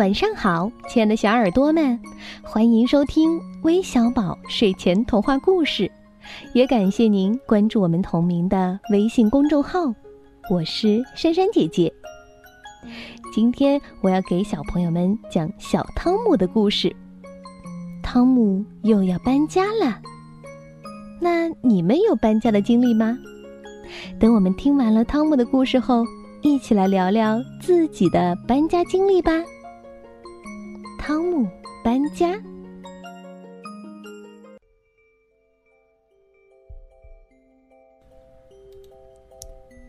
晚上好，亲爱的小耳朵们，欢迎收听微小宝睡前童话故事，也感谢您关注我们同名的微信公众号。我是珊珊姐姐。今天我要给小朋友们讲小汤姆的故事。汤姆又要搬家了，那你们有搬家的经历吗？等我们听完了汤姆的故事后，一起来聊聊自己的搬家经历吧。汤姆搬家。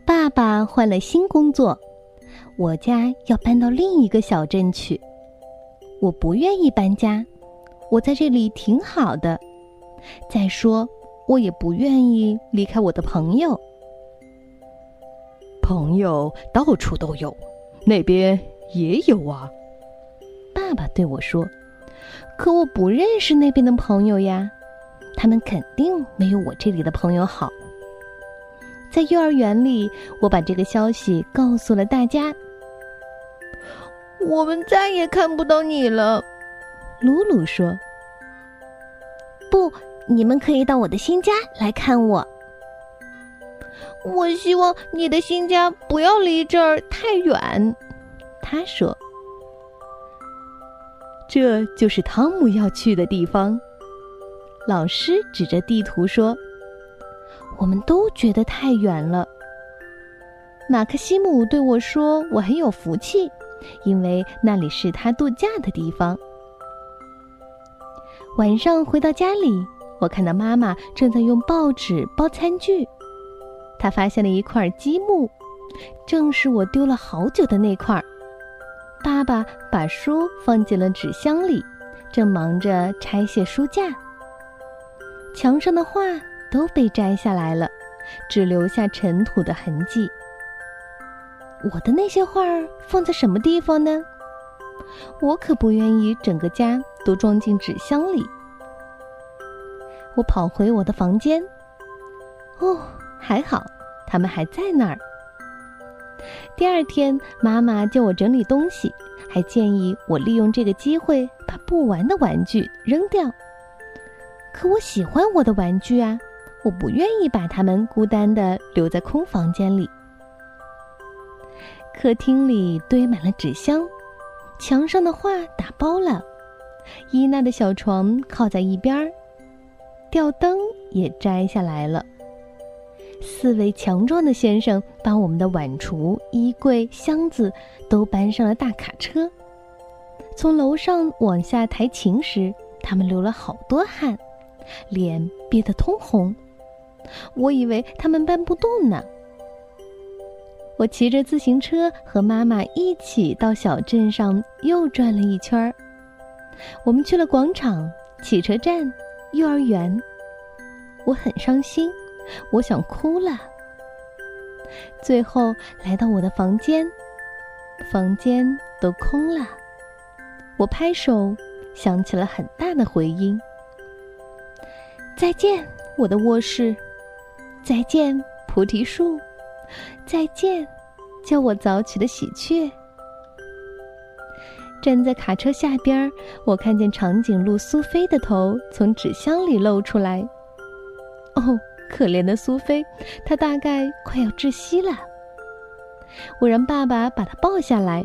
爸爸换了新工作，我家要搬到另一个小镇去。我不愿意搬家，我在这里挺好的。再说，我也不愿意离开我的朋友。朋友到处都有，那边也有啊。爸爸对我说：“可我不认识那边的朋友呀，他们肯定没有我这里的朋友好。”在幼儿园里，我把这个消息告诉了大家。我们再也看不到你了，鲁鲁说。“不，你们可以到我的新家来看我。”我希望你的新家不要离这儿太远，他说。这就是汤姆要去的地方。老师指着地图说：“我们都觉得太远了。”马克西姆对我说：“我很有福气，因为那里是他度假的地方。”晚上回到家里，我看到妈妈正在用报纸包餐具。她发现了一块积木，正是我丢了好久的那块。爸爸把书放进了纸箱里，正忙着拆卸书架。墙上的画都被摘下来了，只留下尘土的痕迹。我的那些画放在什么地方呢？我可不愿意整个家都装进纸箱里。我跑回我的房间。哦，还好，他们还在那儿。第二天，妈妈叫我整理东西，还建议我利用这个机会把不玩的玩具扔掉。可我喜欢我的玩具啊，我不愿意把它们孤单的留在空房间里。客厅里堆满了纸箱，墙上的画打包了，伊娜的小床靠在一边儿，吊灯也摘下来了。四位强壮的先生把我们的碗橱、衣柜、箱子都搬上了大卡车。从楼上往下抬琴时，他们流了好多汗，脸憋得通红。我以为他们搬不动呢。我骑着自行车和妈妈一起到小镇上又转了一圈儿。我们去了广场、汽车站、幼儿园。我很伤心。我想哭了。最后来到我的房间，房间都空了。我拍手，响起了很大的回音。再见，我的卧室；再见，菩提树；再见，叫我早起的喜鹊。站在卡车下边，我看见长颈鹿苏菲的头从纸箱里露出来。哦。可怜的苏菲，她大概快要窒息了。我让爸爸把她抱下来。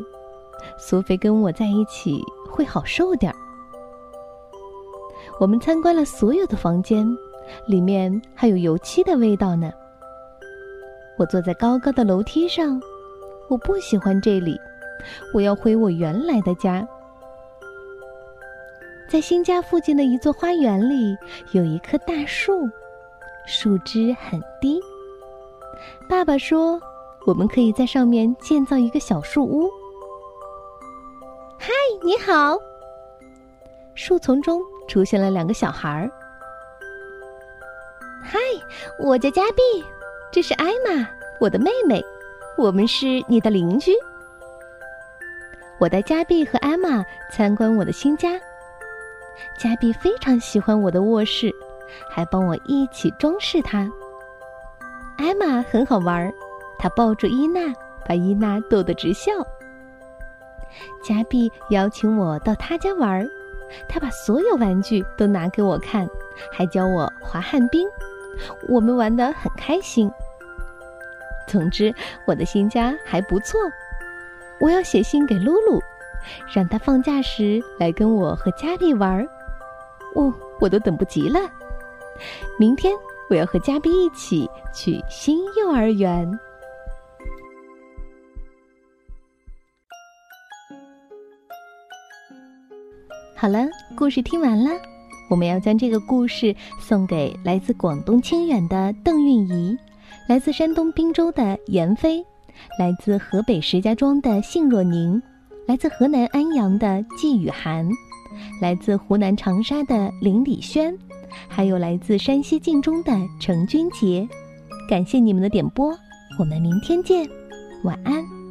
苏菲跟我在一起会好受点儿。我们参观了所有的房间，里面还有油漆的味道呢。我坐在高高的楼梯上，我不喜欢这里，我要回我原来的家。在新家附近的一座花园里，有一棵大树。树枝很低。爸爸说：“我们可以在上面建造一个小树屋。”嗨，你好！树丛中出现了两个小孩儿。嗨，我叫加碧，这是艾玛，我的妹妹，我们是你的邻居。我带加碧和艾玛参观我的新家。加碧非常喜欢我的卧室。还帮我一起装饰它。艾玛很好玩儿，她抱住伊娜，把伊娜逗得直笑。加碧邀请我到他家玩儿，他把所有玩具都拿给我看，还教我滑旱冰，我们玩得很开心。总之，我的新家还不错。我要写信给露露，让她放假时来跟我和加碧玩儿。哦，我都等不及了。明天我要和嘉宾一起去新幼儿园。好了，故事听完了，我们要将这个故事送给来自广东清远的邓韵仪，来自山东滨州的闫飞，来自河北石家庄的信若宁，来自河南安阳的季雨涵，来自湖南长沙的林礼轩，还有来自山西晋中的程君杰。感谢你们的点播，我们明天见，晚安。